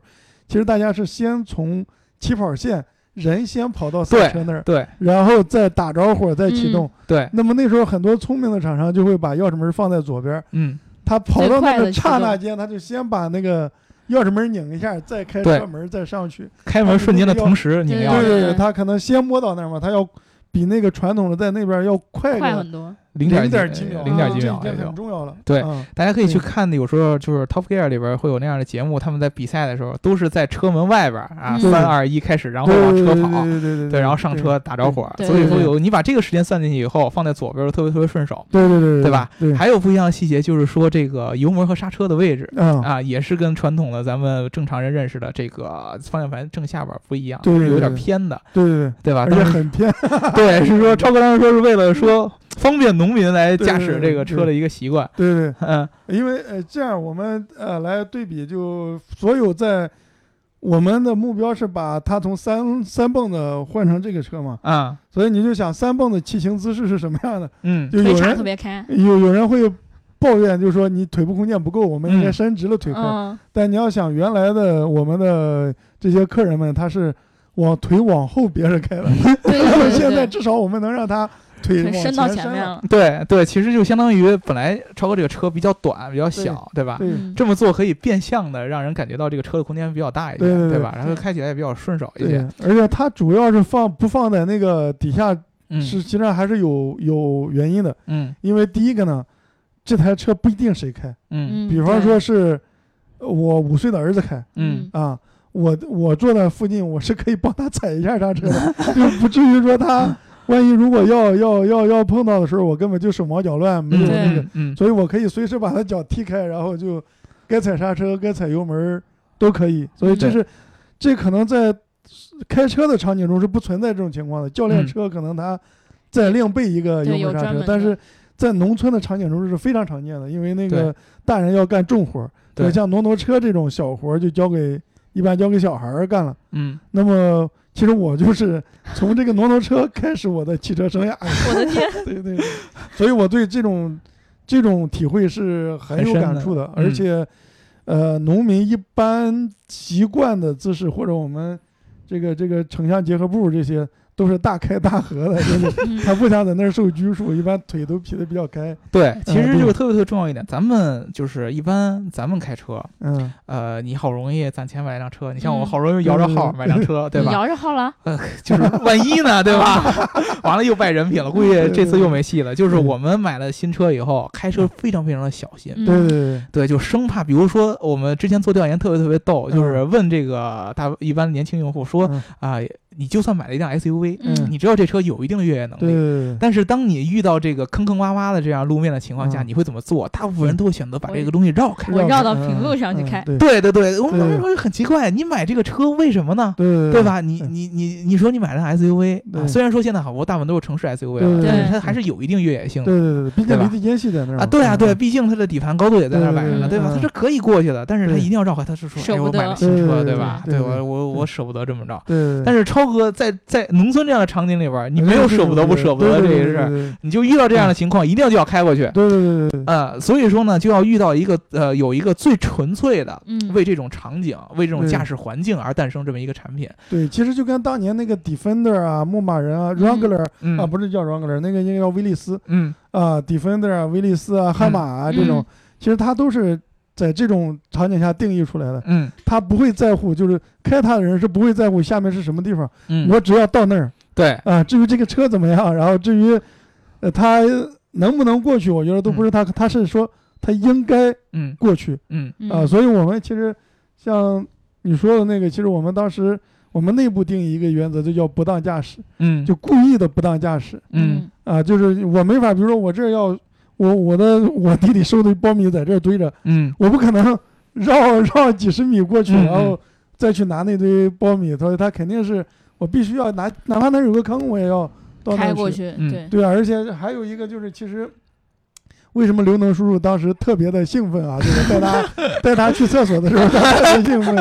其实大家是先从起跑线。人先跑到赛车那儿，对，然后再打着火，再启动，对。那么那时候很多聪明的厂商就会把钥匙门放在左边，嗯，他跑到那个刹那间，他就先把那个钥匙门拧一下，再开车门，再上去。开门瞬间的同时拧钥匙，对对对，他可能先摸到那儿嘛，他要比那个传统的在那边要快很多。零点几秒，零点几秒，很重要了。对，大家可以去看的，有时候就是 Top Gear 里边会有那样的节目，他们在比赛的时候都是在车门外边啊，三二一开始，然后往车跑，对对对，对，然后上车打着火。所以说有你把这个时间算进去以后，放在左边特别特别顺手。对对对，对吧？还有不一样的细节就是说这个油门和刹车的位置啊，也是跟传统的咱们正常人认识的这个方向盘正下边不一样，就是有点偏的，对对对吧？而且很偏。对，是说超哥当时说是为了说。方便农民来驾驶这个车的一个习惯，对对，[laughs] 嗯，因为呃这样我们呃来对比，就所有在我们的目标是把它从三三蹦子换成这个车嘛，啊，所以你就想三蹦子骑行姿势是什么样的，嗯，就有人特别开，有有人会抱怨，就是说你腿部空间不够，我们应该伸直了腿开，但你要想原来的我们的这些客人们，他是往腿往后别着开的，[laughs] [laughs] 现在至少我们能让他。腿伸到前面了，对对，其实就相当于本来超哥这个车比较短，比较小，对吧？这么做可以变相的让人感觉到这个车的空间比较大一点，对吧？然后开起来也比较顺手一些。而且它主要是放不放在那个底下，是其实际上还是有有原因的。嗯，因为第一个呢，这台车不一定谁开。嗯，比方说是我五岁的儿子开。嗯啊，我我坐在附近，我是可以帮他踩一下刹车的，[laughs] 就不至于说他。万一如果要要要要碰到的时候，我根本就手忙脚乱，没有那个，所以我可以随时把他脚踢开，然后就该踩刹车、该踩油门都可以。所以这是这可能在开车的场景中是不存在这种情况的。教练车可能他再另备一个油门刹车，但是在农村的场景中是非常常见的，因为那个大人要干重活，对，像挪挪车这种小活就交给一般交给小孩干了。嗯，那么。其实我就是从这个挪挪车开始我的汽车生涯。我的天！[laughs] 对对，所以我对这种这种体会是很有感触的。而且，呃，农民一般习惯的姿势，或者我们这个这个城乡结合部这些。都是大开大合的，[laughs] 就是他不想在那儿受拘束，一般腿都劈得比较开。对，其实这个特别特别重要一点，咱们就是一般咱们开车，嗯，呃，你好容易攒钱买辆车，你像我好容易摇着号买辆车，对吧？摇着号了，呃，就是万一呢，[laughs] 对吧？完了又败人品了，估计这次又没戏了。就是我们买了新车以后，开车非常非常的小心，对对对，就生怕，比如说我们之前做调研特别特别逗，就是问这个大一般年轻用户说啊。你就算买了一辆 SUV，嗯，你知道这车有一定的越野能力，对。但是当你遇到这个坑坑洼洼的这样路面的情况下，你会怎么做？大部分人都会选择把这个东西绕开，我绕到平路上去开。对对对，我们当时说很奇怪，你买这个车为什么呢？对对吧？你你你你说你买辆 SUV，虽然说现在好多大部分都是城市 SUV 了，但是它还是有一定越野性的。对对对，毕竟离地间隙在那儿啊。对啊对，毕竟它的底盘高度也在那儿摆着呢，对吧？它是可以过去的，但是它一定要绕开。它是说，哎，我买了新车，对吧？对我我我舍不得这么着。对。但是超。哥在在农村这样的场景里边，你没有舍不得不舍不得这个事儿，你就遇到这样的情况，一定要就要开过去。对对对对。呃，所以说呢，就要遇到一个呃，有一个最纯粹的，为这种场景、为这种驾驶环境而诞生这么一个产品。对，其实就跟当年那个 Defender 啊、牧马人啊、Wrangler 啊，不是叫 Wrangler，那个应该叫威利斯。嗯。啊，Defender 啊，威利斯啊，悍马啊，这种，其实它都是。在这种场景下定义出来的，嗯，他不会在乎，就是开他的人是不会在乎下面是什么地方，嗯，我只要到那儿，对，啊，至于这个车怎么样，然后至于，呃，他能不能过去，我觉得都不是他，他是说他应该，嗯，过去，嗯，啊，所以我们其实像你说的那个，其实我们当时我们内部定义一个原则，就叫不当驾驶，嗯，就故意的不当驾驶，嗯，啊，就是我没法，比如说我这要。我我的我弟弟收的苞米在这儿堆着，嗯，我不可能 [laughs] 绕 [laughs] 绕几十米过去，然后再去拿那堆苞米，所以他肯定是我必须要拿，哪怕那有个坑，我也要到那过去。对对，而且还有一个就是，其实为什么刘能叔叔当时特别的兴奋啊？就是带他 [laughs] 带他去厕所的时候，他特别兴奋，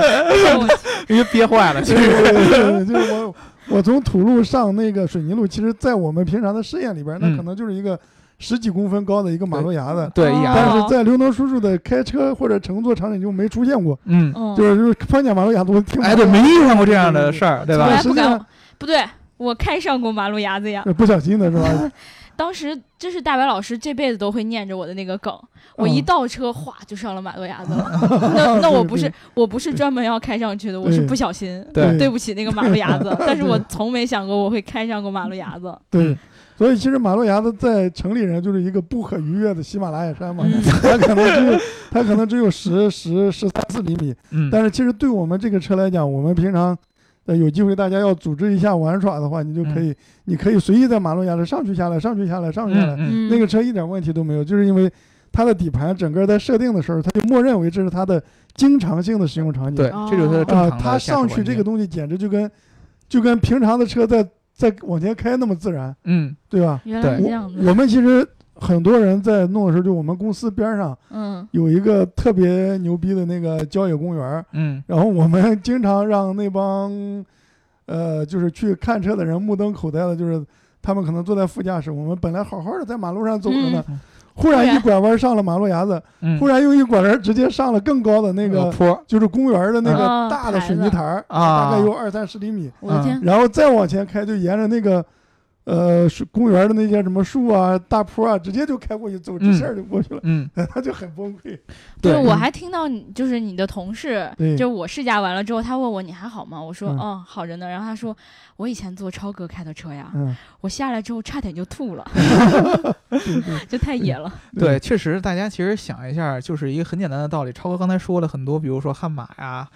因为憋坏了。对对对就是我我从土路上那个水泥路，其实，在我们平常的试验里边，那可能就是一个。十几公分高的一个马路牙子，对，但是在刘能叔叔的开车或者乘坐场景就没出现过，嗯，就是就是碰见马路牙子，我听哎，对，没遇上过这样的事儿，对吧？不敢，不对，我开上过马路牙子呀，不小心的是吧？[laughs] 当时就是大白老师这辈子都会念着我的那个梗，我一倒车，哗就上了马路牙子了。[laughs] 那那我不是我不是专门要开上去的，我是不小心，对，对。不起那个马路牙子，[laughs] 但是我从没想过我会开上过马路牙子，对。所以其实马路牙子在城里人就是一个不可逾越的喜马拉雅山嘛，它可能只有 [laughs] 它可能只有十十十三四厘米，嗯，但是其实对我们这个车来讲，我们平常，呃，有机会大家要组织一下玩耍的话，你就可以，你可以随意在马路牙子上去下来，上去下来，上去下来，那个车一点问题都没有，就是因为它的底盘整个在设定的时候，它就默认为这是它的经常性的使用场景，对，这就是它的啊，它上去这个东西简直就跟就跟平常的车在。再往前开那么自然，嗯，对吧？原来这样我们其实很多人在弄的时候，就我们公司边上，嗯，有一个特别牛逼的那个郊野公园，嗯，然后我们 [laughs] 经常让那帮，呃，就是去看车的人目瞪口呆的，就是他们可能坐在副驾驶，我们本来好好的在马路上走着呢。忽然一拐弯上了马路牙子，忽然又一拐弯直接上了更高的那个坡，就是公园的那个大的水泥台儿，大概有二三十厘米。然后再往前开，就沿着那个。呃，是公园的那些什么树啊、大坡啊，直接就开过去，走直线就过去了。嗯，[laughs] 他就很崩溃。对，我还听到你就是你的同事，就我试驾完了之后，他问我你还好吗？我说嗯，好着呢。然后他说我以前坐超哥开的车呀，我下来之后差点就吐了，[laughs] [laughs] 就太野了。对，确实，大家其实想一下，就是一个很简单的道理。超哥刚才说了很多，比如说悍马呀。啊，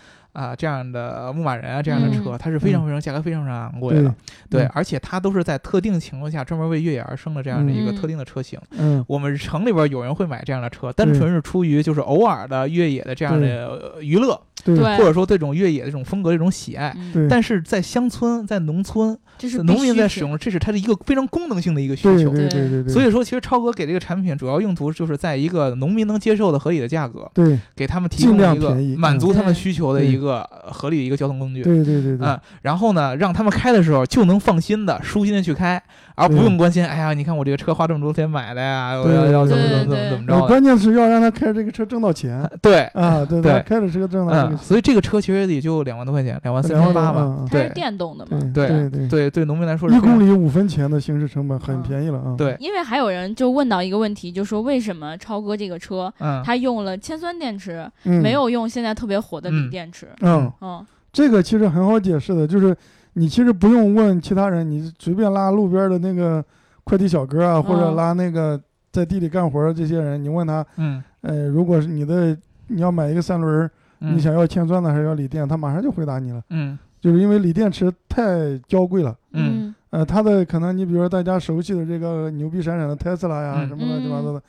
这样的牧马人啊，这样的车，它是非常非常价格非常非常昂贵的，对，而且它都是在特定情况下专门为越野而生的这样的一个特定的车型。嗯，我们城里边有人会买这样的车，单纯是出于就是偶尔的越野的这样的娱乐，对，或者说这种越野的这种风格、这种喜爱。但是在乡村，在农村。是农民在使用，这是它的一个非常功能性的一个需求。对对对对。所以说，其实超哥给这个产品主要用途就是在一个农民能接受的合理的价格，对，给他们提供一个满足他们需求的一个合理的一个交通工具。对对对对。嗯，然后呢，让他们开的时候就能放心的、舒心的去开。而不用关心，哎呀，你看我这个车花这么多钱买的呀，我要要怎么怎么怎么怎么着？关键是要让他开着这个车挣到钱。对啊，对对，开着车挣到钱。所以这个车其实也就两万多块钱，两万四千八吧。它是电动的嘛？对对对，对农民来说，一公里五分钱的行驶成本很便宜了啊。对，因为还有人就问到一个问题，就说为什么超哥这个车，他用了铅酸电池，没有用现在特别火的锂电池？嗯嗯，这个其实很好解释的，就是你其实不用问其他人，你随便拉路边的那个。快递小哥啊，或者拉那个在地里干活的这些人，你问他，嗯，呃，如果是你的，你要买一个三轮，你想要铅酸的还是要锂电，他马上就回答你了，嗯，就是因为锂电池太娇贵了，嗯，呃，它的可能你比如说大家熟悉的这个牛逼闪闪的特斯拉呀，什么乱七八糟的，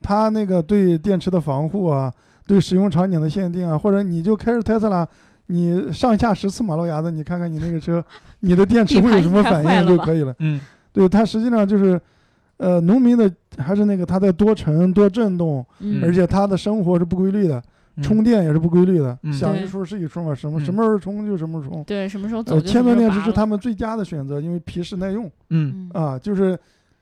它那个对电池的防护啊，对使用场景的限定啊，或者你就开着特斯拉，你上下十次马路牙子，你看看你那个车，[laughs] 你的电池会有什么反应就可以了，嗯。[laughs] 对它实际上就是，呃，农民的还是那个他在多沉多震动，而且他的生活是不规律的，充电也是不规律的，想一出是一出嘛，什么什么时候充就什么时候充。对，什么时候走千段电池是他们最佳的选择，因为皮实耐用。嗯啊，就是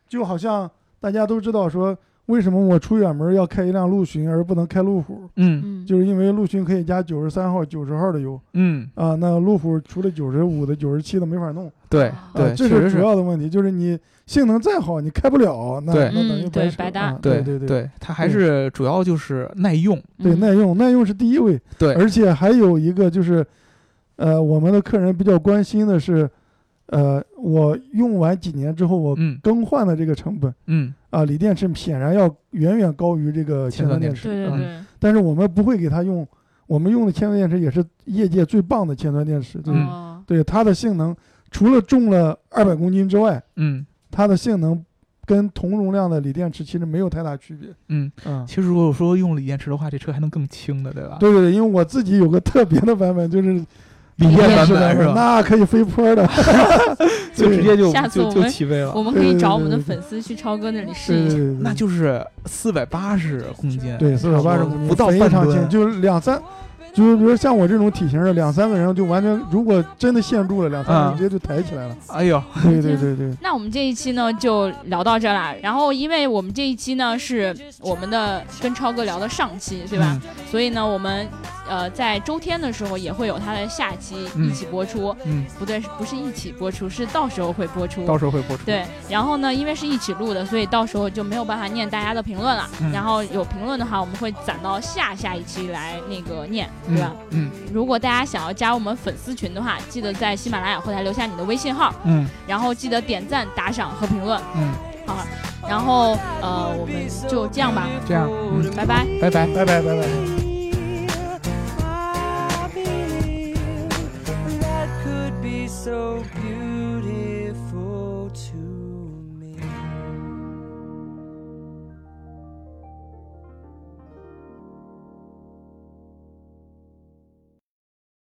就好像大家都知道说。为什么我出远门要开一辆陆巡而不能开路虎？嗯，就是因为陆巡可以加九十三号、九十号的油。嗯啊，那路虎除了九十五的、九十七的没法弄。对对，这是主要的问题，就是你性能再好，你开不了，那那等于白白搭。对对对，它还是主要就是耐用。对，耐用，耐用是第一位。对，而且还有一个就是，呃，我们的客人比较关心的是。呃，我用完几年之后，我更换的这个成本，嗯，啊，锂电池显然要远远高于这个铅酸电池，对对对。但是我们不会给他用，我们用的铅酸电池也是业界最棒的铅酸电池，对，对，它的性能除了重了二百公斤之外，嗯，它的性能跟同容量的锂电池其实没有太大区别，嗯嗯。其实如果说用锂电池的话，这车还能更轻的，对吧？对对对，因为我自己有个特别的版本，就是。锂电版本是吧？那可以飞坡的，[laughs] 就直接就 [laughs] 就就起飞了。我们可以找我们的粉丝去超哥那里试一下。那就是四百八十公斤，对，四百八十公斤不到半吨，就是两三。就是比如像我这种体型的，两三个人就完全，如果真的限住了，两三个人直接就抬起来了。哎呦，对对对对。那我们这一期呢就聊到这啦。然后，因为我们这一期呢是我们的跟超哥聊的上期，对吧？所以呢，我们呃在周天的时候也会有他的下期一起播出。嗯，不对，不是一起播出，是到时候会播出。到时候会播出。对。然后呢，因为是一起录的，所以到时候就没有办法念大家的评论了。然后有评论的话，我们会攒到下下一期来那个念。对吧？嗯，如果大家想要加我们粉丝群的话，记得在喜马拉雅后台留下你的微信号。嗯，然后记得点赞、打赏和评论。嗯，好，然后呃，我们就这样吧。这样，嗯，拜拜，拜拜，拜拜，拜拜。so beautiful.